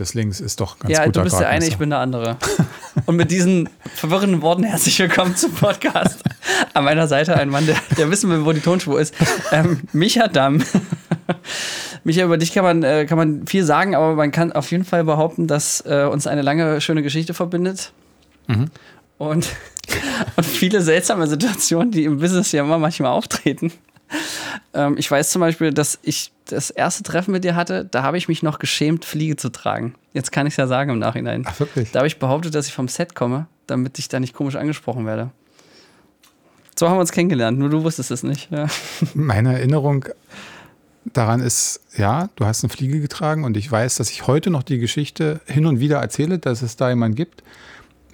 des Links ist doch ganz Ja, guter du bist der eine, ich bin der andere. Und mit diesen verwirrenden Worten herzlich willkommen zum Podcast. An meiner Seite ein Mann, der, der wissen will, wo die Tonspur ist. Ähm, Micha Damm. Micha, über dich kann man, äh, kann man viel sagen, aber man kann auf jeden Fall behaupten, dass äh, uns eine lange, schöne Geschichte verbindet. Mhm. Und, und viele seltsame Situationen, die im Business ja immer manchmal auftreten. Ähm, ich weiß zum Beispiel, dass ich das erste Treffen mit dir hatte, da habe ich mich noch geschämt, Fliege zu tragen. Jetzt kann ich es ja sagen im Nachhinein. Ach, wirklich? Da habe ich behauptet, dass ich vom Set komme, damit ich da nicht komisch angesprochen werde. So haben wir uns kennengelernt, nur du wusstest es nicht. Ja. Meine Erinnerung daran ist, ja, du hast eine Fliege getragen und ich weiß, dass ich heute noch die Geschichte hin und wieder erzähle, dass es da jemanden gibt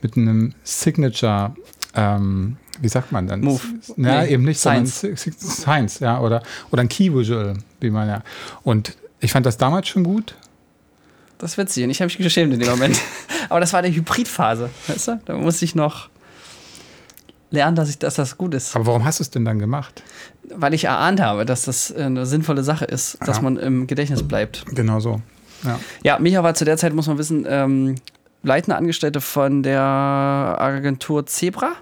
mit einem Signature, ähm, wie sagt man dann? Move. Ja, Nee, eben nicht, Science. Science, ja, oder, oder ein Key Visual, wie man ja. Und ich fand das damals schon gut. Das ist witzig und ich habe mich geschämt in dem Moment. Aber das war die Hybridphase, weißt du? Da musste ich noch lernen, dass, ich, dass das gut ist. Aber warum hast du es denn dann gemacht? Weil ich erahnt habe, dass das eine sinnvolle Sache ist, dass Ja. man im Gedächtnis bleibt. Genau so. Ja. Ja, Micha war zu der Zeit, muss man wissen, ähm, leitende Angestellte von der Agentur Zebra.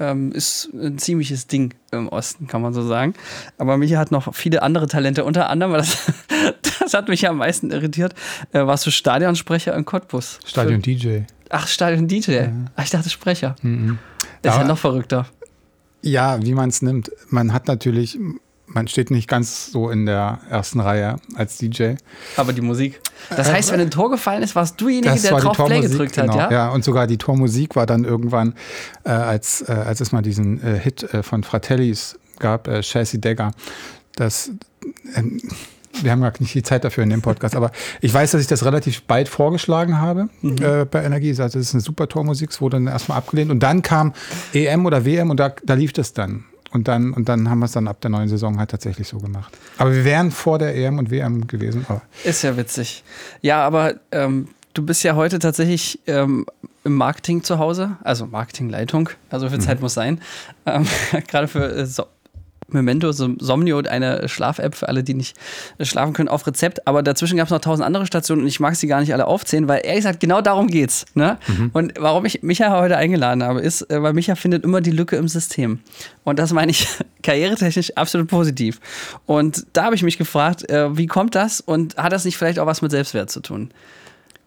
Ähm, ist ein ziemliches Ding im Osten, kann man so sagen. Aber Micha hat noch viele andere Talente. Unter anderem, weil das, das hat mich am meisten irritiert, äh, warst du Stadionsprecher in Cottbus. Stadion DJ. Ach, Stadion-DJ. Ach, ich dachte Sprecher. Das ist ja Aber- noch verrückter. Ja, wie man es nimmt. Man hat natürlich, man steht nicht ganz so in der ersten Reihe als DJ. Aber die Musik. Das heißt, wenn ein Tor gefallen ist, warst du derjenige, Das der drauf Play gedrückt genau. hat, ja? Ja, und sogar die Tormusik war dann irgendwann, äh, als, äh, als es mal diesen äh, Hit äh, von Fratellis gab, äh, Chassis Dagger. Das, ähm, wir haben gar nicht die Zeit dafür in dem Podcast, aber ich weiß, dass ich das relativ bald vorgeschlagen habe Mhm. äh, bei Energie. Ich sagte, das ist eine super Tormusik, es wurde dann erstmal abgelehnt. Und dann kam EM oder WM und da, da lief das dann. Und dann, und dann haben wir es dann ab der neuen Saison halt tatsächlich so gemacht. Aber wir wären vor der EM und WM gewesen. Aber Ist ja witzig. Ja, aber ähm, du bist ja heute tatsächlich ähm, im Marketing zu Hause, also Marketingleitung, also viel Zeit muss sein. Ähm, Gerade für äh, so Memento, so Somnio, eine Schlaf-App für alle, die nicht äh, schlafen können, auf Rezept. Aber dazwischen gab es noch tausend andere Stationen und ich mag sie gar nicht alle aufzählen, weil ehrlich gesagt, genau darum geht's. Ne? Und warum ich Micha heute eingeladen habe, ist, äh, weil Micha findet immer die Lücke im System. Und das meine ich karrieretechnisch absolut positiv. Und da habe ich mich gefragt, äh, wie kommt das und hat das nicht vielleicht auch was mit Selbstwert zu tun?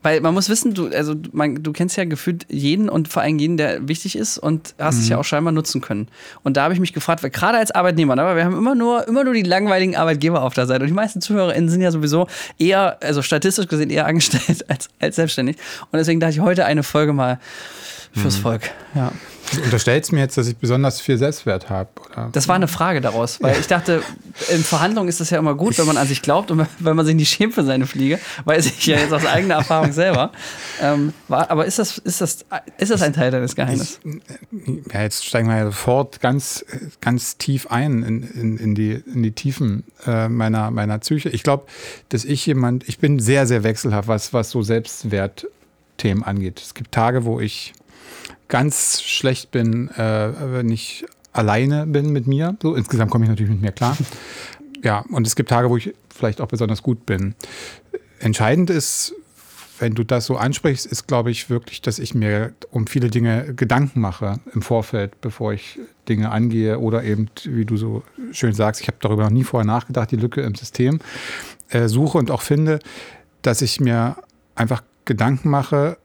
Weil man muss wissen, du, also man, du kennst ja gefühlt jeden und vor allem jeden, der wichtig ist und hast es ja auch scheinbar nutzen können. Und da habe ich mich gefragt, weil gerade als Arbeitnehmer, ne, weil wir haben immer nur, immer nur die langweiligen Arbeitgeber auf der Seite. Und die meisten ZuhörerInnen sind ja sowieso eher, also statistisch gesehen eher angestellt als, als selbstständig. Und deswegen dachte ich heute eine Folge mal fürs Volk. Ja. Du unterstellst mir jetzt, dass ich besonders viel Selbstwert habe. Oder? Das war eine Frage daraus, weil ich dachte, in Verhandlungen ist das ja immer gut, wenn man an sich glaubt und wenn man sich nicht schämt für seine Fliege, weiß ich ja jetzt aus eigener Erfahrung selber. Ähm, war, aber ist das, ist, das, ist das ein Teil deines Geheimnisses? Ja, jetzt steigen wir ja sofort ganz, ganz tief ein in, in, in, die, in die Tiefen äh, meiner, meiner Psyche. Ich glaube, dass ich jemand, ich bin sehr, sehr wechselhaft, was, was so Selbstwertthemen angeht. Es gibt Tage, wo ich ganz schlecht bin, äh, wenn ich alleine bin mit mir. So, insgesamt komme ich natürlich mit mir klar. Ja, und es gibt Tage, wo ich vielleicht auch besonders gut bin. Entscheidend ist, wenn du das so ansprichst, ist, glaube ich, wirklich, dass ich mir um viele Dinge Gedanken mache im Vorfeld, bevor ich Dinge angehe oder eben, wie du so schön sagst, ich habe darüber noch nie vorher nachgedacht, die Lücke im System äh, suche und auch finde, dass ich mir einfach Gedanken mache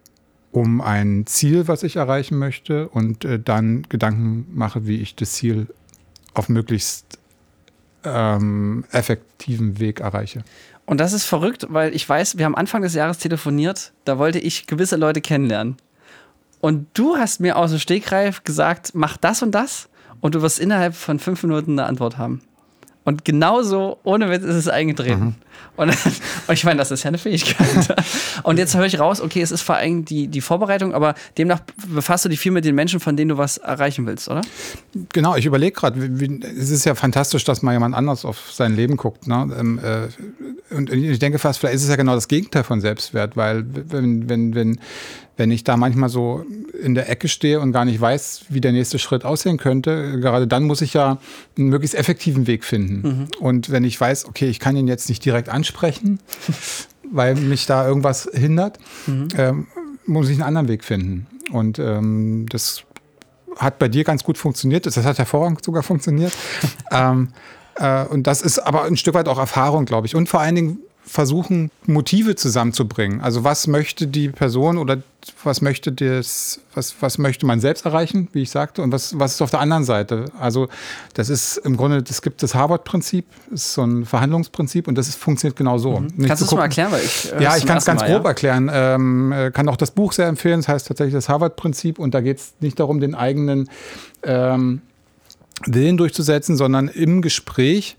um ein Ziel, was ich erreichen möchte und äh, dann Gedanken mache, wie ich das Ziel auf möglichst ähm, effektiven Weg erreiche. Und das ist verrückt, weil ich weiß, wir haben Anfang des Jahres telefoniert, da wollte ich gewisse Leute kennenlernen. Und du hast mir aus dem Stegreif gesagt, mach das und das und du wirst innerhalb von fünf Minuten eine Antwort haben. Und genauso, ohne Witz, ist es eingetreten. Und, und ich meine, das ist ja eine Fähigkeit. Und jetzt höre ich raus, okay, es ist vor allem die, die Vorbereitung, aber demnach befasst du dich viel mit den Menschen, von denen du was erreichen willst, oder? Genau, ich überlege gerade, es ist ja fantastisch, dass mal jemand anders auf sein Leben guckt. Ne? Ähm, äh, und ich denke fast, vielleicht ist es ja genau das Gegenteil von Selbstwert, weil wenn, wenn, wenn, wenn ich da manchmal so in der Ecke stehe und gar nicht weiß, wie der nächste Schritt aussehen könnte, gerade dann muss ich ja einen möglichst effektiven Weg finden. Und wenn ich weiß, okay, ich kann ihn jetzt nicht direkt ansprechen, weil mich da irgendwas hindert, mhm. ähm, muss ich einen anderen Weg finden. Und ähm, das hat bei dir ganz gut funktioniert. Das hat hervorragend sogar funktioniert. ähm, äh, und das ist aber ein Stück weit auch Erfahrung, glaube ich. Und vor allen Dingen versuchen, Motive zusammenzubringen. Also was möchte die Person oder was möchte das, was, was möchte man selbst erreichen, wie ich sagte, und was, was ist auf der anderen Seite? Also das ist im Grunde, es gibt das Harvard-Prinzip, ist so ein Verhandlungsprinzip und das ist, funktioniert genau so. Mhm. Kannst du es mal erklären? Weil ich, äh, ja, ich kann es ganz mal, grob ja? erklären. Ähm, äh, kann auch das Buch sehr empfehlen, das heißt tatsächlich das Harvard-Prinzip und da geht es nicht darum, den eigenen ähm, Willen durchzusetzen, sondern im Gespräch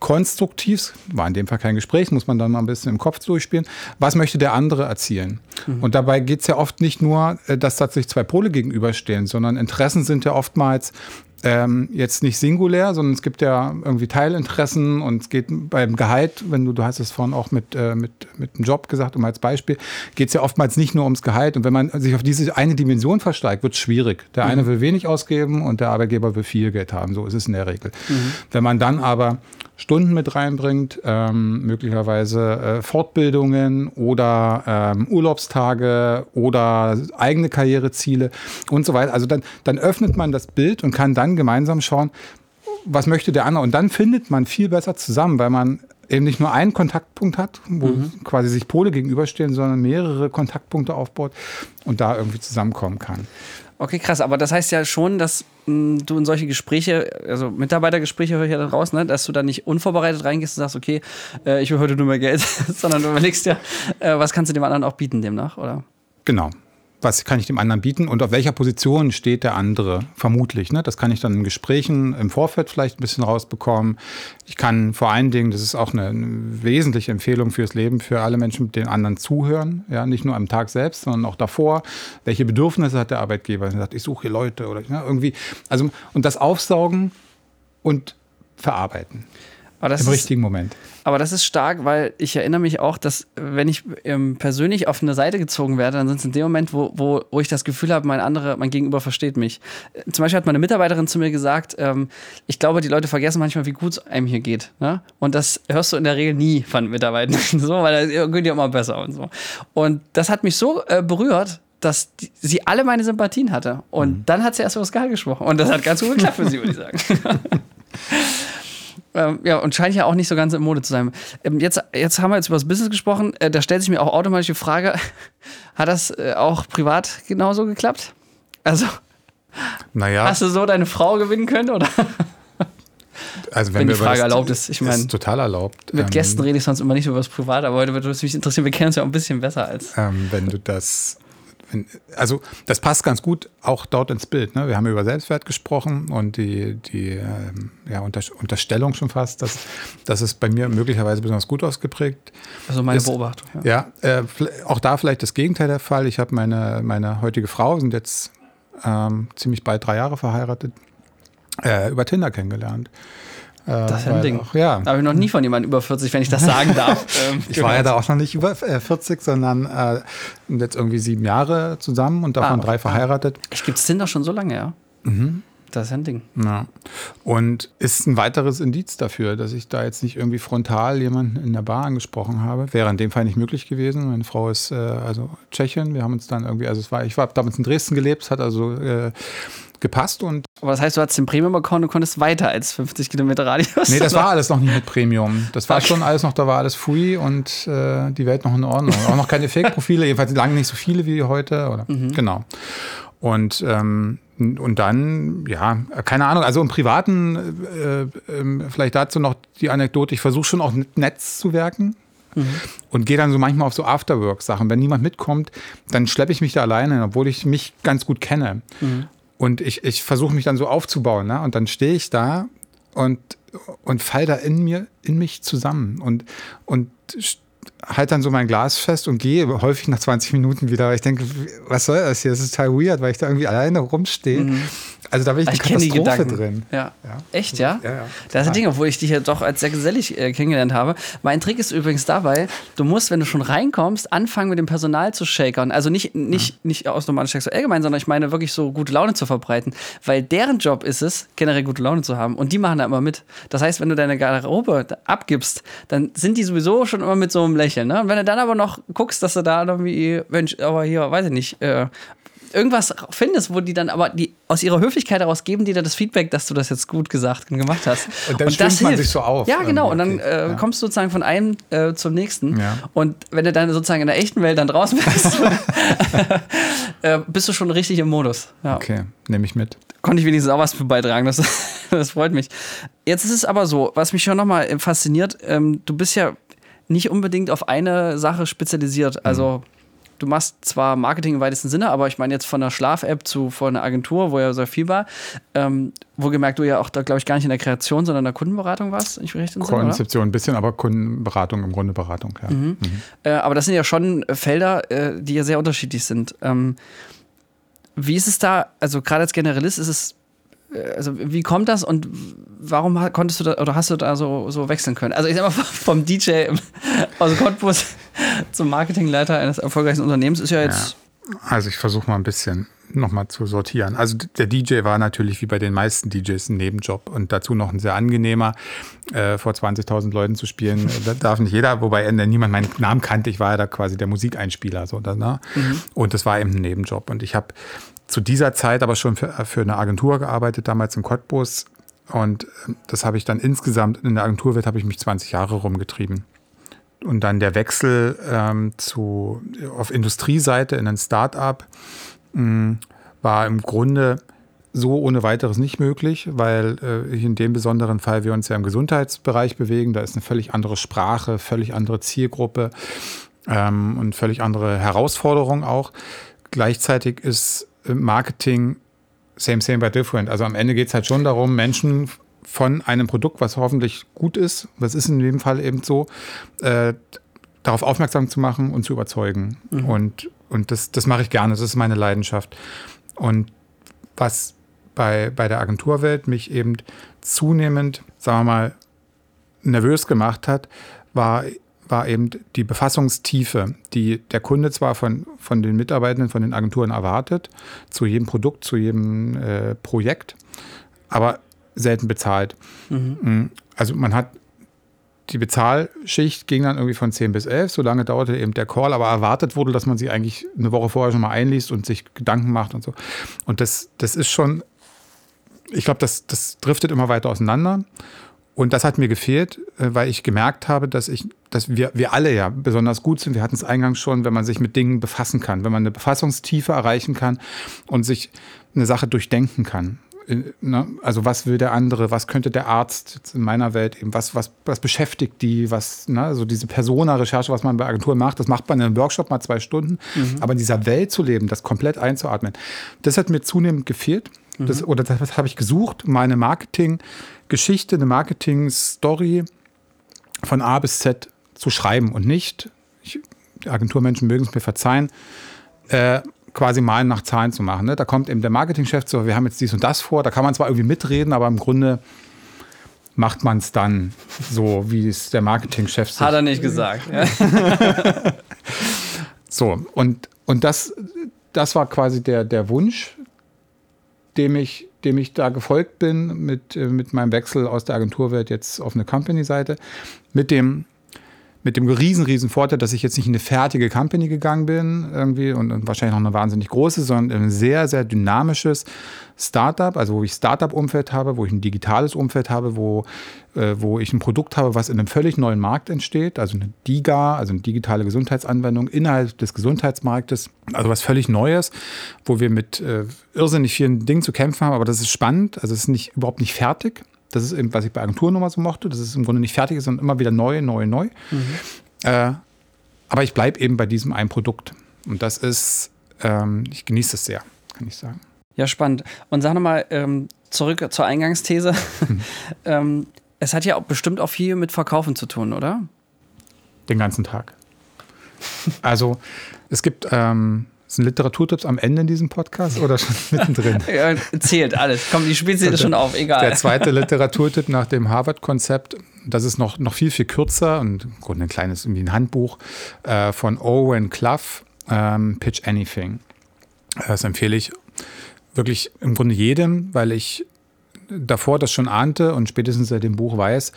konstruktiv, war in dem Fall kein Gespräch, muss man dann mal ein bisschen im Kopf durchspielen, was möchte der andere erzielen? Mhm. Und dabei geht es ja oft nicht nur, äh, dass tatsächlich zwei Pole gegenüberstehen, sondern Interessen sind ja oftmals ähm, jetzt nicht singulär, sondern es gibt ja irgendwie Teilinteressen und es geht beim Gehalt, wenn du, du hast es vorhin auch mit, äh, mit, mit einem Job gesagt, um als Beispiel, geht es ja oftmals nicht nur ums Gehalt. Und wenn man sich auf diese eine Dimension versteigt, wird es schwierig. Der mhm. eine will wenig ausgeben und der Arbeitgeber will viel Geld haben. So ist es in der Regel. Mhm. Wenn man dann aber Stunden mit reinbringt, ähm, möglicherweise äh, Fortbildungen oder ähm, Urlaubstage oder eigene Karriereziele und so weiter. Also dann, dann öffnet man das Bild und kann dann gemeinsam schauen, was möchte der andere. Und dann findet man viel besser zusammen, weil man eben nicht nur einen Kontaktpunkt hat, wo mhm. quasi sich Pole gegenüberstehen, sondern mehrere Kontaktpunkte aufbaut und da irgendwie zusammenkommen kann. Okay, krass. Aber das heißt ja schon, dass mh, hm, du in solche Gespräche, also Mitarbeitergespräche höre ich ja dann raus, ne, dass du da nicht unvorbereitet reingehst und sagst, okay, äh, ich will heute nur mehr Geld, sondern du überlegst ja, äh, was kannst du dem anderen auch bieten demnach, oder? Genau was kann ich dem anderen bieten und auf welcher Position steht der andere, vermutlich. Ne? Das kann ich dann in Gesprächen im Vorfeld vielleicht ein bisschen rausbekommen. Ich kann vor allen Dingen, das ist auch eine, wesentliche Empfehlung fürs Leben, für alle Menschen, mit den anderen zuhören. Ja? Nicht nur am Tag selbst, sondern auch davor. Welche Bedürfnisse hat der Arbeitgeber? Er sagt, ich suche hier Leute oder ja, irgendwie. Also, und das Aufsaugen und verarbeiten. Im ist, richtigen Moment. Aber das ist stark, weil ich erinnere mich auch, dass wenn ich ähm, persönlich auf eine Seite gezogen werde, dann sind es in dem Moment, wo, wo, wo ich das Gefühl habe, mein andere, mein Gegenüber versteht mich. Äh, zum Beispiel hat meine Mitarbeiterin zu mir gesagt, ähm, ich glaube, die Leute vergessen manchmal, wie gut es einem hier geht. Ne? Und das hörst du in der Regel nie von Mitarbeitern, so, weil das geht ja immer besser und so. Und das hat mich so äh, berührt, dass die, sie alle meine Sympathien hatte. Und mhm. dann hat sie erst über das Gehalt gesprochen. Und das hat ganz gut geklappt für sie, würde ich sagen. Ähm, ja, und scheint ja auch nicht so ganz im Mode zu sein. Ähm, jetzt, jetzt haben wir jetzt über das Business gesprochen. Äh, da stellt sich mir auch automatisch die Frage: Hat das äh, auch privat genauso geklappt? Also, naja. hast du so deine Frau gewinnen können, oder? Also wenn, wenn die Frage erlaubt ist. Ich meine, total erlaubt. Mit ähm, Gästen rede ich sonst immer nicht über das Privat, aber heute würde es mich interessieren. Wir kennen uns ja auch ein bisschen besser als. Ähm, wenn du das also das passt ganz gut auch dort ins Bild. Ne? Wir haben über Selbstwert gesprochen und die, die ähm, ja, Unter Unterstellung schon fast, dass, dass es bei mir möglicherweise besonders gut ausgeprägt Also meine ist. Beobachtung. Ja, ja äh, auch da vielleicht das Gegenteil der Fall. Ich habe meine, meine heutige Frau, sind jetzt ähm, ziemlich bald drei Jahre verheiratet, äh, über Tinder kennengelernt. Äh, das ist ein Ding. Auch, ja. Da habe ich noch nie von jemandem über 40, wenn ich das sagen darf. Ähm, ich war ja da auch noch nicht über 40, äh, sondern äh, jetzt irgendwie sieben Jahre zusammen und davon ah, drei verheiratet. Ich gibt es Tinder schon so lange, ja. Mhm. Das ist ein Ding. Ja. Und ist ein weiteres Indiz dafür, dass ich da jetzt nicht irgendwie frontal jemanden in der Bar angesprochen habe. Wäre in dem Fall nicht möglich gewesen. Meine Frau ist äh, also Tschechin. Wir haben uns dann irgendwie, also es war, ich war damals in Dresden gelebt, hat also äh, gepasst. Und Aber das heißt, du hattest den Premium-Account und konntest weiter als 50 Kilometer Radius? Nee, das war alles noch nicht mit Premium. Das war okay. schon alles noch, da war alles free und äh, die Welt noch in Ordnung. Auch noch keine Fake-Profile, jedenfalls lange nicht so viele wie heute. Oder, mhm. Genau. Und, ähm, und dann, ja, keine Ahnung, also im Privaten, äh, äh, vielleicht dazu noch die Anekdote, ich versuche schon auch Netz zu werken. Mhm. Und gehe dann so manchmal auf so Afterwork-Sachen. Wenn niemand mitkommt, dann schleppe ich mich da alleine, obwohl ich mich ganz gut kenne. Mhm. Und ich, ich versuche mich dann so aufzubauen. Ne? Und dann stehe ich da und, und fall da in mir, in mich zusammen und, und halt dann so mein Glas fest und gehe häufig nach 20 Minuten wieder, weil ich denke, was soll das hier? Das ist total weird, weil ich da irgendwie alleine rumstehe. Mhm. Also da bin ich eine Ich kenne die Katastrophe Gedanken. drin. Ja. Ja. Echt, ja? Ja, ja. Das ist ein Ding, obwohl ich dich ja doch als sehr gesellig äh, kennengelernt habe. Mein Trick ist übrigens dabei, du musst, wenn du schon reinkommst, anfangen mit dem Personal zu shakern. Also nicht, nicht, nicht aus normalen Shakes so allgemein, sondern ich meine wirklich so gute Laune zu verbreiten. Weil deren Job ist es, generell gute Laune zu haben. Und die machen da immer mit. Das heißt, wenn du deine Garderobe abgibst, dann sind die sowieso schon immer mit so einem Lächeln. Ne? Und wenn du dann aber noch guckst, dass du da irgendwie, Mensch, aber hier, weiß ich nicht, äh, irgendwas findest, wo die dann aber die aus ihrer Höflichkeit heraus geben die dir das Feedback, dass du das jetzt gut gesagt und gemacht hast. Und dann das schwingt man hilft. sich so auf Ja, genau. Und dann äh, ja. kommst du sozusagen von einem äh, zum nächsten. Ja. Und wenn du dann sozusagen in der echten Welt dann draußen bist, äh, bist du schon richtig im Modus. Ja. Okay, nehme ich mit. Konnte ich wenigstens auch was beitragen. Das, das freut mich. Jetzt ist es aber so, was mich schon nochmal fasziniert, ähm, du bist ja nicht unbedingt auf eine Sache spezialisiert. Also du machst zwar Marketing im weitesten Sinne, aber ich meine jetzt von einer Schlaf-App zu von einer Agentur, wo ja sehr viel war, ähm, wo gemerkt du ja auch da, glaube ich, gar nicht in der Kreation, sondern in der Kundenberatung warst, ich recht? Konzeption, ein bisschen, aber Kundenberatung, im Grunde Beratung. Ja. Mhm. Äh, aber das sind ja schon Felder, äh, die ja sehr unterschiedlich sind. Ähm, wie ist es da, also gerade als Generalist ist es, äh, also wie kommt das und warum konntest du da oder hast du da so, so wechseln können? Also ich sag mal, vom DJ aus Cottbus zum Marketingleiter eines erfolgreichen Unternehmens ist ja jetzt, Also ich versuche mal ein bisschen nochmal zu sortieren. Also der DJ war natürlich wie bei den meisten DJs ein Nebenjob und dazu noch ein sehr angenehmer, äh, vor 20.000 Leuten zu spielen. Äh, Das darf nicht jeder, wobei äh, niemand meinen Namen kannte. Ich war ja da quasi der Musikeinspieler. So, ne? Und das war eben ein Nebenjob. Und ich habe zu dieser Zeit aber schon für, für eine Agentur gearbeitet, damals in Cottbus. Und ähm, das habe ich dann insgesamt in der Agenturwelt habe ich mich 20 Jahre rumgetrieben. Und dann der Wechsel ähm, zu, auf Industrieseite in ein Start-up mh, war im Grunde so ohne weiteres nicht möglich, weil äh, in dem besonderen Fall wir uns ja im Gesundheitsbereich bewegen. Da ist eine völlig andere Sprache, völlig andere Zielgruppe ähm, und völlig andere Herausforderung auch. Gleichzeitig ist äh, Marketing same, same, but different. Also am Ende geht es halt schon darum, Menschen von einem Produkt, was hoffentlich gut ist, das ist in dem Fall eben so, äh, darauf aufmerksam zu machen und zu überzeugen. Und, und das, das mache ich gerne, das ist meine Leidenschaft. Und was bei, bei der Agenturwelt mich eben zunehmend, sagen wir mal, nervös gemacht hat, war, war eben die Befassungstiefe, die der Kunde zwar von, von den Mitarbeitenden, von den Agenturen erwartet, zu jedem Produkt, zu jedem äh, Projekt, aber selten bezahlt. Mhm. Also man hat die Bezahlschicht ging dann irgendwie von 10 bis 11, so lange dauerte eben der Call, aber erwartet wurde, dass man sich eigentlich eine Woche vorher schon mal einliest und sich Gedanken macht und so. Und das, das ist schon, ich glaube, das, das driftet immer weiter auseinander. Und das hat mir gefehlt, äh, weil ich gemerkt habe, dass ich, dass wir, wir alle ja besonders gut sind. Wir hatten es eingangs schon, wenn man sich mit Dingen befassen kann, wenn man eine Befassungstiefe erreichen kann und sich eine Sache durchdenken kann. Äh, ne? Also was will der andere, was könnte der Arzt in meiner Welt eben, was, was, was beschäftigt die, was, ne? also diese Persona-Recherche, was man bei Agenturen macht, das macht man in einem Workshop mal zwei Stunden, aber in dieser Welt zu leben, das komplett einzuatmen, das hat mir zunehmend gefehlt. Das, oder das, habe ich gesucht, meine Marketing-Geschichte, eine Marketing-Story von A bis Z zu schreiben und nicht, ich, die Agenturmenschen mögen es mir verzeihen, äh, quasi malen nach Zahlen zu machen. Ne? Da kommt eben der Marketingchef zu, wir haben jetzt dies und das vor, da kann man zwar irgendwie mitreden, aber im Grunde macht man es dann so, wie es der Marketingchef sich hat er nicht gesagt. Ja. so, und, und das, das war quasi der, der Wunsch, dem ich, dem ich da gefolgt bin mit, äh, mit meinem Wechsel aus der Agenturwelt jetzt auf eine Company-Seite. Mit dem, mit dem riesen, riesen Vorteil, dass ich jetzt nicht in eine fertige Company gegangen bin irgendwie und, wahrscheinlich noch eine wahnsinnig große, sondern ein sehr, sehr dynamisches Startup, also wo ich Startup-Umfeld habe, wo ich ein digitales Umfeld habe, wo, äh, wo ich ein Produkt habe, was in einem völlig neuen Markt entsteht, also eine DIGA, also eine digitale Gesundheitsanwendung innerhalb des Gesundheitsmarktes, also was völlig Neues, wo wir mit äh, irrsinnig vielen Dingen zu kämpfen haben, aber das ist spannend, also es ist nicht, überhaupt nicht fertig. Das ist eben, was ich bei Agenturen nochmal so mochte, dass es im Grunde nicht fertig ist, sondern immer wieder neu, neu, neu. Äh, aber ich bleibe eben bei diesem einen Produkt. Und das ist, ähm, ich genieße es sehr, kann ich sagen. Ja, spannend. Und sag nochmal ähm, zurück zur Eingangsthese. ähm, es hat ja auch bestimmt auch viel mit Verkaufen zu tun, oder? Den ganzen Tag. Also es gibt, ähm, Sind Literaturtipps am Ende in diesem Podcast oder schon mittendrin? ja, zählt alles. Komm, die spielt sich schon auf, egal. Der zweite Literaturtipp nach dem Harvard-Konzept, das ist noch, noch viel, viel kürzer und im Grunde ein kleines, irgendwie ein Handbuch äh, von Owen Clough, ähm, Pitch Anything. Das empfehle ich wirklich im Grunde jedem, weil ich davor das schon ahnte und spätestens seit dem Buch weiß,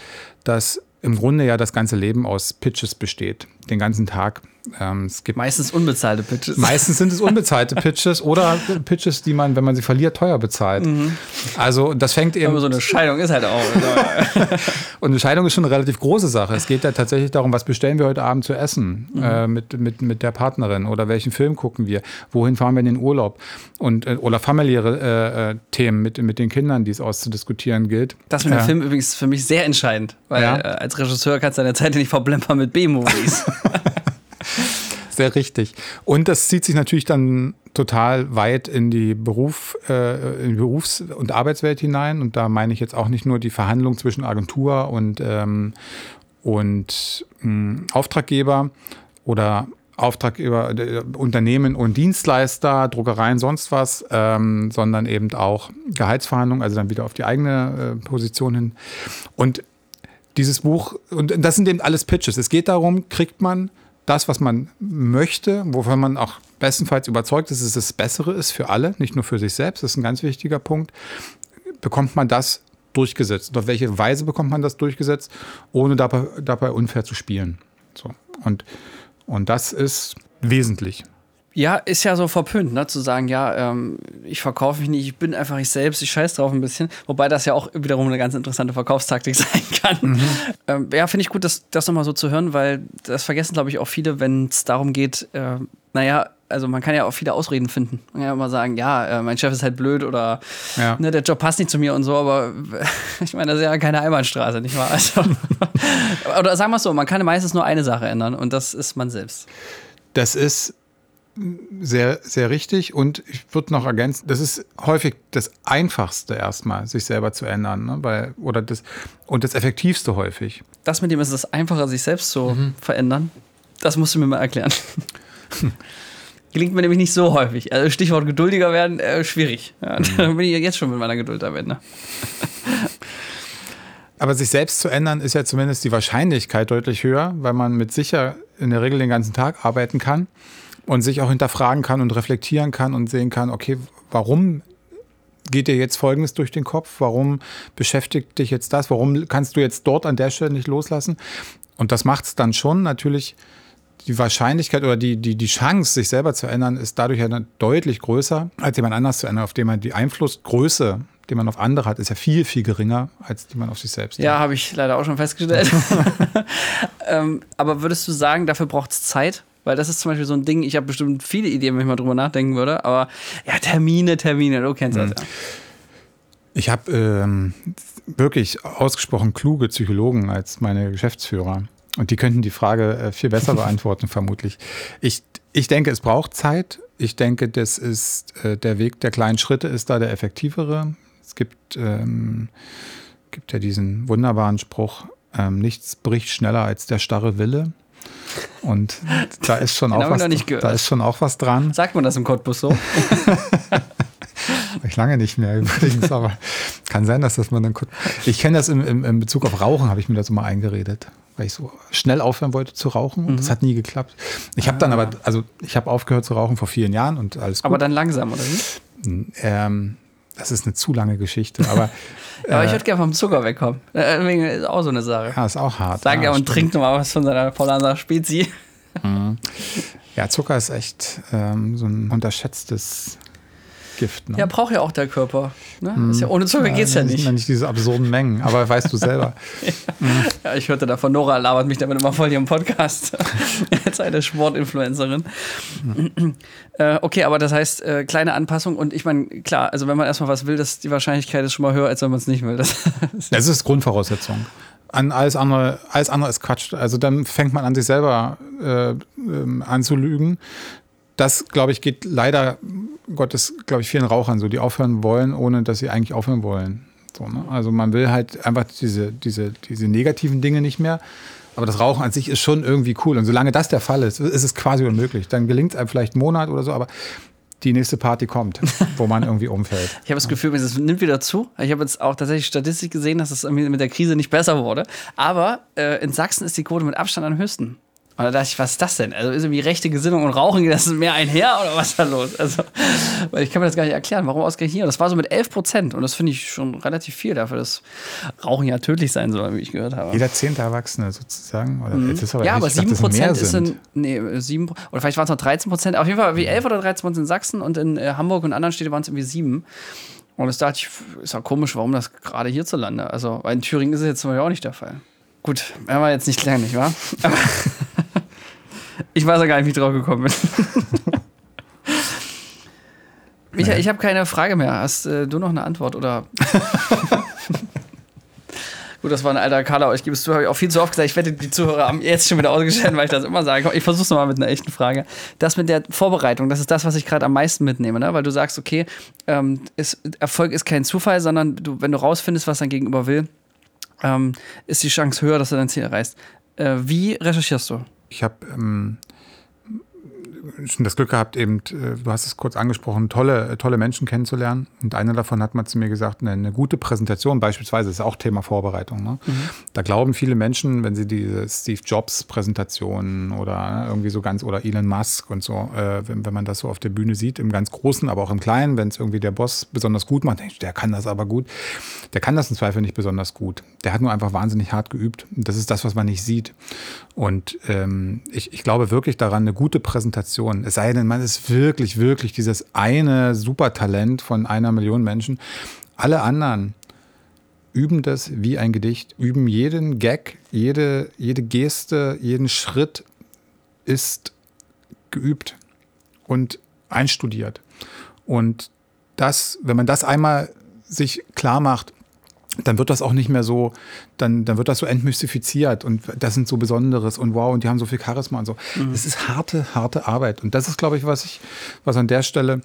dass im Grunde ja das ganze Leben aus Pitches besteht. Den ganzen Tag. Ähm, es gibt meistens unbezahlte Pitches. Meistens sind es unbezahlte Pitches oder Pitches, die man, wenn man sie verliert, teuer bezahlt. Mhm. Also das fängt eben. Aber so eine Scheidung ist halt auch. und eine Scheidung ist schon eine relativ große Sache. Es geht ja tatsächlich darum, was bestellen wir heute Abend zu essen mhm. äh, mit, mit, mit der Partnerin oder welchen Film gucken wir, wohin fahren wir in den Urlaub und äh, oder familiäre äh, äh Themen mit, mit den Kindern, die es auszudiskutieren gilt. Das mit dem Film übrigens für mich sehr entscheidend, weil ja. Äh, als Regisseur kannst du deine Zeit nicht verblempern mit B-Movies. Sehr richtig. Und das zieht sich natürlich dann total weit in die Beruf, äh, in Berufs- und Arbeitswelt hinein. Und da meine ich jetzt auch nicht nur die Verhandlung zwischen Agentur und, ähm, und mh, Auftraggeber oder Auftraggeber, äh, Unternehmen und Dienstleister, Druckereien, sonst was, ähm, sondern eben auch Gehaltsverhandlungen, also dann wieder auf die eigene äh, Position hin. Und dieses Buch, und das sind eben alles Pitches. Es geht darum, kriegt man das, was man möchte, wovon man auch bestenfalls überzeugt ist, dass es das Bessere ist für alle, nicht nur für sich selbst, das ist ein ganz wichtiger Punkt, bekommt man das durchgesetzt? Und auf welche Weise bekommt man das durchgesetzt, ohne dabei, dabei unfair zu spielen? So. Und, und das ist wesentlich. Ja, ist ja so verpönt, ne? zu sagen, ja, ähm, ich verkaufe mich nicht, ich bin einfach ich selbst, ich scheiß drauf ein bisschen. Wobei das ja auch wiederum eine ganz interessante Verkaufstaktik sein kann. Mhm. Ähm, ja, finde ich gut, das, das nochmal so zu hören, weil das vergessen, glaube ich, auch viele, wenn es darum geht, äh, naja, also man kann ja auch viele Ausreden finden. Man kann ja immer sagen, ja, äh, mein Chef ist halt blöd oder ja. ne, der Job passt nicht zu mir und so, aber ich meine, das ist ja keine Einbahnstraße, nicht wahr? Also, oder sagen wir es so, man kann meistens nur eine Sache ändern und das ist man selbst. Das ist sehr, sehr richtig. Und ich würde noch ergänzen, das ist häufig das Einfachste erstmal, sich selber zu ändern. Ne? Weil, oder das, und das Effektivste häufig. Das mit dem ist es einfacher, sich selbst zu mhm. verändern. Das musst du mir mal erklären. Gelingt mir nämlich nicht so häufig. Also Stichwort geduldiger werden, äh, schwierig. Ja, mhm. Da bin ich jetzt schon mit meiner Geduld am Ende. Aber sich selbst zu ändern, ist ja zumindest die Wahrscheinlichkeit deutlich höher, weil man mit sicher in der Regel den ganzen Tag arbeiten kann und sich auch hinterfragen kann und reflektieren kann und sehen kann, okay, warum geht dir jetzt Folgendes durch den Kopf? Warum beschäftigt dich jetzt das? Warum kannst du jetzt dort an der Stelle nicht loslassen? Und das macht es dann schon natürlich. Die Wahrscheinlichkeit oder die, die, die Chance, sich selber zu ändern, ist dadurch ja deutlich größer, als jemand anders zu ändern, auf dem man die Einflussgröße, die man auf andere hat, ist ja viel, viel geringer, als die man auf sich selbst hat. Ja, habe ich leider auch schon festgestellt. ähm, aber würdest du sagen, dafür braucht es Zeit? Weil das ist zum Beispiel so ein Ding, ich habe bestimmt viele Ideen, wenn ich mal drüber nachdenken würde, aber ja, Termine, Termine, du kennst das mhm. ja. Ich habe ähm, wirklich ausgesprochen kluge Psychologen als meine Geschäftsführer. Und die könnten die Frage äh, viel besser beantworten, vermutlich. Ich, ich denke, es braucht Zeit. Ich denke, das ist äh, der Weg der kleinen Schritte ist da der effektivere. Es gibt, ähm, gibt ja diesen wunderbaren Spruch, ähm, nichts bricht schneller als der starre Wille. Und da ist schon, auch was, da ist schon auch was dran. Sagt man das im Cottbus so? ich lange nicht mehr übrigens, aber kann sein, dass das man dann. Ich kenne das im, im, im, Bezug auf Rauchen, habe ich mir das immer eingeredet, weil ich so schnell aufhören wollte zu rauchen. Mhm. Das hat nie geklappt. Ich habe ah. dann aber, also ich habe aufgehört zu rauchen vor vielen Jahren und alles gut. Aber dann langsam, oder wie? Ähm, das ist eine zu lange Geschichte, aber. ja, aber ich äh, würde gerne vom Zucker wegkommen. Äh, ist auch so eine Sache. Ja, ist auch hart. Sag ja, und trink nochmal was von seiner Paulaner Spezi. Mhm. Ja, Zucker ist echt ähm, so ein unterschätztes Gift. Ne? Ja, braucht ja auch der Körper. Ne? Mm. Ja, ohne Zucker ja, geht es ja nicht. Ja nicht diese absurden Mengen, aber weißt du selber. ja. Mm. ja. ich hörte davon, Nora labert mich damit immer voll hier im Podcast. Als eine Sportinfluencerin. Mm. äh, okay, aber das heißt, äh, kleine Anpassung und ich meine, klar, also wenn man erstmal was will, das, die Wahrscheinlichkeit ist schon mal höher, als wenn man es nicht will. Das, das ist Grundvoraussetzung an alles andere, alles andere ist Quatsch. Also dann fängt man an, sich selber äh, ähm, anzulügen das, glaube ich, geht leider Gottes, glaube ich, vielen Rauchern so, die aufhören wollen, ohne dass sie eigentlich aufhören wollen. So, ne? Also man will halt einfach diese, diese, diese negativen Dinge nicht mehr Aber das Rauchen an sich ist schon irgendwie cool. Und solange das der Fall ist, ist es quasi unmöglich. Dann gelingt es einem vielleicht einen Monat oder so, aber die nächste Party kommt, wo man irgendwie umfällt. Ich habe das Gefühl, es nimmt wieder zu. Ich habe jetzt auch tatsächlich Statistik gesehen, dass es mit der Krise nicht besser wurde. Aber äh, in Sachsen ist die Quote mit Abstand am höchsten. Und da dachte ich, was ist das denn? Also ist irgendwie rechte Gesinnung und Rauchen, das ist mehr einher oder was ist da los? Also, weil ich kann mir das gar nicht erklären, warum ausgerechnet hier? Und das war so mit 11 Prozent und das finde ich schon relativ viel dafür, dass Rauchen ja tödlich sein soll, wie ich gehört habe. Jeder zehnte Erwachsene sozusagen? Oder mhm. aber ja, aber 7 Prozent ist in, nee, 7, oder vielleicht waren es noch 13 Prozent, auf jeden Fall wie 11 oder 13 Prozent in Sachsen und in äh, Hamburg und anderen Städten waren es irgendwie 7. Und das dachte ich, ist ja komisch, warum das gerade hierzulande, also, weil in Thüringen ist es jetzt zum Beispiel auch nicht der Fall. Gut, werden wir jetzt nicht lernen, nicht wahr? Aber ich weiß ja gar nicht, wie ich drauf gekommen bin. Michael, ich habe keine Frage mehr. Hast äh, du noch eine Antwort oder? Gut, das war ein alter Kader. Ich gebe es zu, habe ich auch viel zu oft gesagt. Ich wette, die Zuhörer haben jetzt schon wieder ausgestellt, weil ich das immer sage. Ich versuche es nochmal mit einer echten Frage. Das mit der Vorbereitung, das ist das, was ich gerade am meisten mitnehme, ne? weil du sagst, okay, ähm, ist, Erfolg ist kein Zufall, sondern du, wenn du rausfindest, was dein Gegenüber will, ähm, ist die Chance höher, dass du dein Ziel erreichst. Äh, wie recherchierst du? Ich habe ähm, schon das Glück gehabt, eben, äh, du hast es kurz angesprochen, tolle, tolle Menschen kennenzulernen. Und einer davon hat mal zu mir gesagt, eine, eine gute Präsentation beispielsweise ist auch Thema Vorbereitung. Ne? Mhm. Da glauben viele Menschen, wenn sie diese Steve Jobs Präsentationen oder irgendwie so ganz, oder Elon Musk und so, äh, wenn, wenn man das so auf der Bühne sieht, im ganz Großen, aber auch im Kleinen, wenn es irgendwie der Boss besonders gut macht, denke ich, der kann das aber gut. Der kann das im Zweifel nicht besonders gut. Der hat nur einfach wahnsinnig hart geübt. Das ist das, was man nicht sieht. Und ähm, ich, ich glaube wirklich daran, eine gute Präsentation Generation. Es sei denn, man ist wirklich, wirklich dieses eine Supertalent von einer Million Menschen. Alle anderen üben das wie ein Gedicht, üben jeden Gag, jede, jede Geste, jeden Schritt ist geübt und einstudiert. Und das, wenn man das einmal sich klar macht, dann wird das auch nicht mehr so, dann, dann wird das so entmystifiziert und das sind so Besonderes und wow, und die haben so viel Charisma und so. Mhm. Es ist harte, harte Arbeit. Und das ist, glaube ich, was ich, was an der Stelle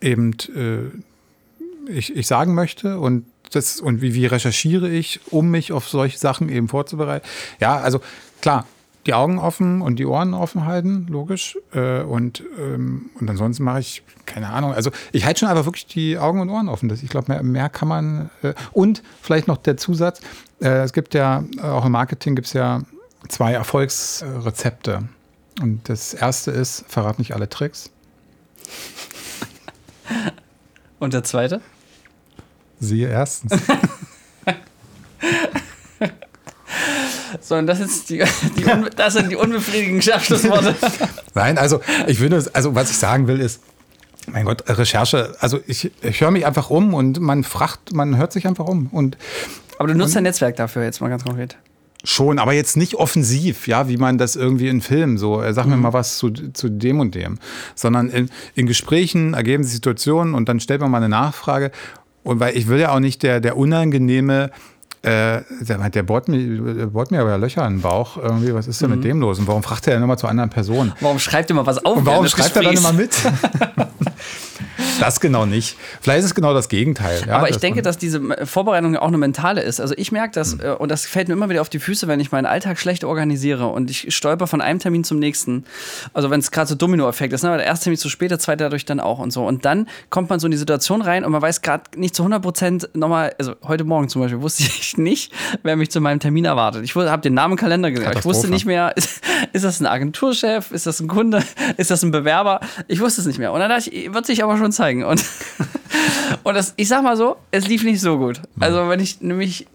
eben äh, ich, ich sagen möchte. Und das, und wie, wie recherchiere ich, um mich auf solche Sachen eben vorzubereiten. Ja, also klar, die Augen offen und die Ohren offen halten, logisch. Äh, und, ähm, und ansonsten mache ich, keine Ahnung, also ich halte schon einfach wirklich die Augen und Ohren offen. Ich glaube, mehr, mehr kann man. Äh, und vielleicht noch der Zusatz, äh, es gibt ja, auch im Marketing gibt es ja zwei Erfolgsrezepte. Und das erste ist, verrat nicht alle Tricks. Und der zweite? Siehe erstens. sondern das, ist die, die das sind die unbefriedigenden Abschlussworte. Nein, also ich würde, also was ich sagen will ist, mein Gott, Recherche, also ich, ich höre mich einfach um und man fragt, man hört sich einfach um. Und, aber du nutzt dein Netzwerk dafür jetzt mal ganz konkret. Schon, aber jetzt nicht offensiv, ja, wie man das irgendwie in Filmen so, äh, sag mir mhm. mal was zu, zu dem und dem, sondern in, in Gesprächen ergeben sich Situationen und dann stellt man mal eine Nachfrage. Und weil ich will ja auch nicht der, der unangenehme, äh, der, der bohrt mir, bohrt mir aber Löcher in den Bauch. Irgendwie, was ist denn mhm. mit dem los? Und warum fragt er denn immer zu anderen Personen? Warum schreibt er immer was auf? Und warum schreibt Gesprächs? er dann immer mit? Das genau nicht. Vielleicht ist es genau das Gegenteil. Ja, Aber ich denke, dass diese Vorbereitung auch eine mentale ist. Also ich merke das, mhm. und das fällt mir immer wieder auf die Füße, wenn ich meinen Alltag schlecht organisiere und ich stolper von einem Termin zum nächsten. Also wenn es gerade so Domino-Effekt ist, ne? der erste Termin zu spät, der zweite dadurch dann auch und so. Und dann kommt man so in die Situation rein und man weiß gerade nicht zu 100 Prozent nochmal, also heute Morgen zum Beispiel wusste ich nicht, wer mich zu meinem Termin erwartet. Ich habe den Namen Kalender gesehen, aber ich wusste nicht mehr, ist, ist das ein Agenturchef, ist das ein Kunde, ist das ein Bewerber? Ich wusste es nicht mehr. Und dann dachte ich, wird sich aber schon zeigen zeigen. Und, und das, ich sag mal so, es lief nicht so gut. Also, wenn ich nämlich,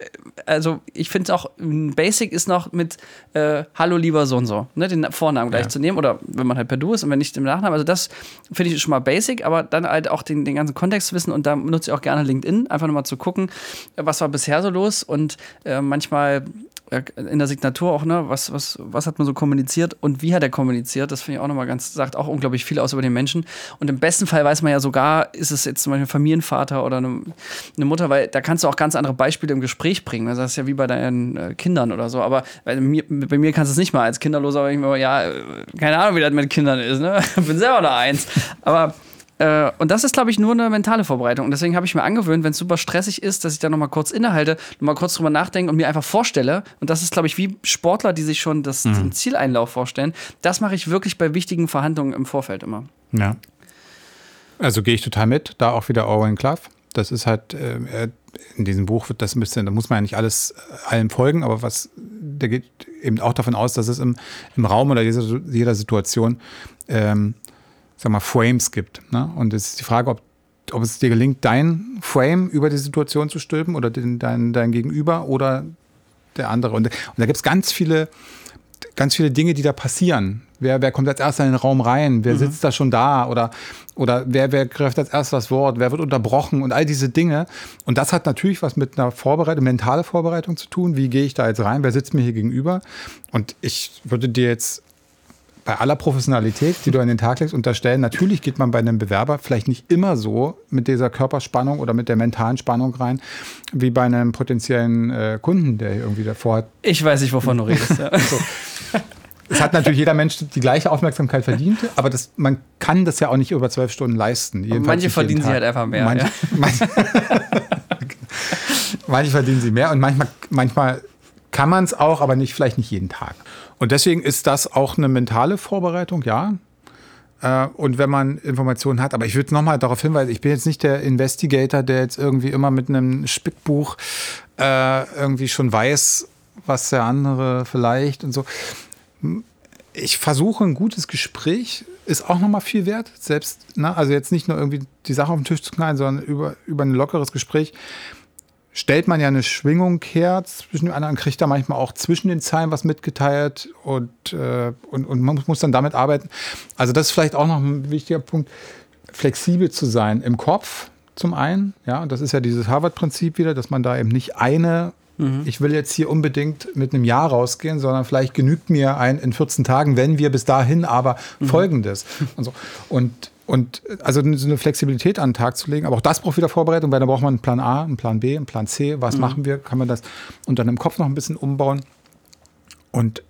also ich finde es auch, Basic ist noch mit äh, Hallo lieber so und so, ne, den Vornamen gleich ja. zu nehmen. Oder wenn man halt per Du ist und wenn nicht im Nachnamen. Also, das finde ich schon mal Basic, aber dann halt auch den, den ganzen Kontext zu wissen und da nutze ich auch gerne LinkedIn, einfach nochmal zu gucken, was war bisher so los und äh, manchmal in der Signatur auch, ne, was, was, was hat man so kommuniziert und wie hat er kommuniziert, das finde ich auch nochmal ganz, sagt auch unglaublich viel aus über den Menschen. Und im besten Fall weiß man ja sogar, ist es jetzt zum Beispiel ein Familienvater oder eine, eine Mutter, weil da kannst du auch ganz andere Beispiele im Gespräch bringen. Also das ist ja wie bei deinen äh, Kindern oder so. Aber bei mir, bei mir kannst du es nicht mal als Kinderloser, aber ich mir, ja, keine Ahnung, wie das mit Kindern ist, ne? Bin selber da eins. Aber Äh, und das ist, glaube ich, nur eine mentale Vorbereitung. Und deswegen habe ich mir angewöhnt, wenn es super stressig ist, dass ich da nochmal kurz innehalte, nochmal kurz drüber nachdenke und mir einfach vorstelle. Und das ist, glaube ich, wie Sportler, die sich schon das, mhm. den Zieleinlauf vorstellen. Das mache ich wirklich bei wichtigen Verhandlungen im Vorfeld immer. Ja. Also gehe ich total mit. Da auch wieder Owen Clough. Das ist halt, äh, in diesem Buch wird das ein bisschen, da muss man ja nicht alles äh, allem folgen, aber was, der geht eben auch davon aus, dass es im, im Raum oder jeder, jeder Situation, ähm, sag mal, Frames gibt. Ne? Und es ist die Frage, ob, ob es dir gelingt, dein Frame über die Situation zu stülpen oder den, dein, dein Gegenüber oder der andere. Und, und da gibt es ganz viele, ganz viele Dinge, die da passieren. Wer, wer kommt als erster in den Raum rein? Wer mhm. sitzt da schon da? Oder, oder wer, wer greift als erstes das Wort? Wer wird unterbrochen? Und all diese Dinge. Und das hat natürlich was mit einer Vorbereitung, mentale Vorbereitung zu tun. Wie gehe ich da jetzt rein? Wer sitzt mir hier gegenüber? Und ich würde dir jetzt bei aller Professionalität, die du an den Tag legst, unterstellen, natürlich geht man bei einem Bewerber vielleicht nicht immer so mit dieser Körperspannung oder mit der mentalen Spannung rein, wie bei einem potenziellen äh, Kunden, der irgendwie davor hat. Ich weiß nicht, wovon du redest. Ja. so. Es hat natürlich jeder Mensch die gleiche Aufmerksamkeit verdient, aber das, man kann das ja auch nicht über zwölf Stunden leisten. manche verdienen sie halt einfach mehr. Manche, ja. manche, manche, verdienen sie mehr und manchmal, manchmal kann man es auch, aber nicht, vielleicht nicht jeden Tag. Und deswegen ist das auch eine mentale Vorbereitung, ja. Äh, und wenn man Informationen hat, aber ich würde nochmal darauf hinweisen, ich bin jetzt nicht der Investigator, der jetzt irgendwie immer mit einem Spickbuch äh, irgendwie schon weiß, was der andere vielleicht und so ich versuche ein gutes Gespräch, ist auch nochmal viel wert. Selbst, ne? also jetzt nicht nur irgendwie die Sache auf den Tisch zu knallen, sondern über, über ein lockeres Gespräch stellt man ja eine Schwingung her zwischen den anderen, kriegt da manchmal auch zwischen den Zeilen was mitgeteilt und, äh, und, und man muss dann damit arbeiten. Also das ist vielleicht auch noch ein wichtiger Punkt, flexibel zu sein im Kopf zum einen, ja, und das ist ja dieses Harvard-Prinzip wieder, dass man da eben nicht eine Mhm. Ich will jetzt hier unbedingt mit einem Jahr rausgehen, sondern vielleicht genügt mir ein in 14 Tagen, wenn wir bis dahin aber mhm. Folgendes. Und, so. und, und also so eine Flexibilität an den Tag zu legen, aber auch das braucht wieder Vorbereitung, weil da braucht man einen Plan A, einen Plan B, einen Plan C. Was mhm. machen wir? Kann man das und dann im Kopf noch ein bisschen umbauen? Und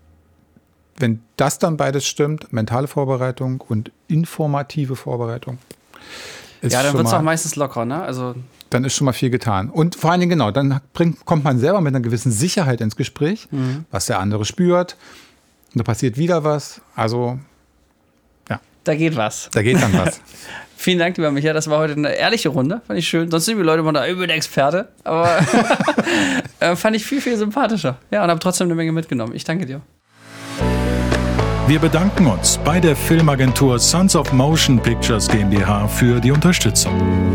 wenn das dann beides stimmt, mentale Vorbereitung und informative Vorbereitung. ja, dann wird es auch meistens locker, ne? Also dann ist schon mal viel getan. Und vor allen Dingen, genau, dann bringt, kommt man selber mit einer gewissen Sicherheit ins Gespräch, mhm. was der andere spürt. Und da passiert wieder was. Also. Da geht was. Da geht dann was. Vielen Dank, lieber Michael. Das war heute eine ehrliche Runde. Fand ich schön. Sonst sind die Leute immer da über den Experte. Aber äh, fand ich viel, viel sympathischer. Ja, und habe trotzdem eine Menge mitgenommen. Ich danke dir. Wir bedanken uns bei der Filmagentur Sons of Motion Pictures GmbH für die Unterstützung.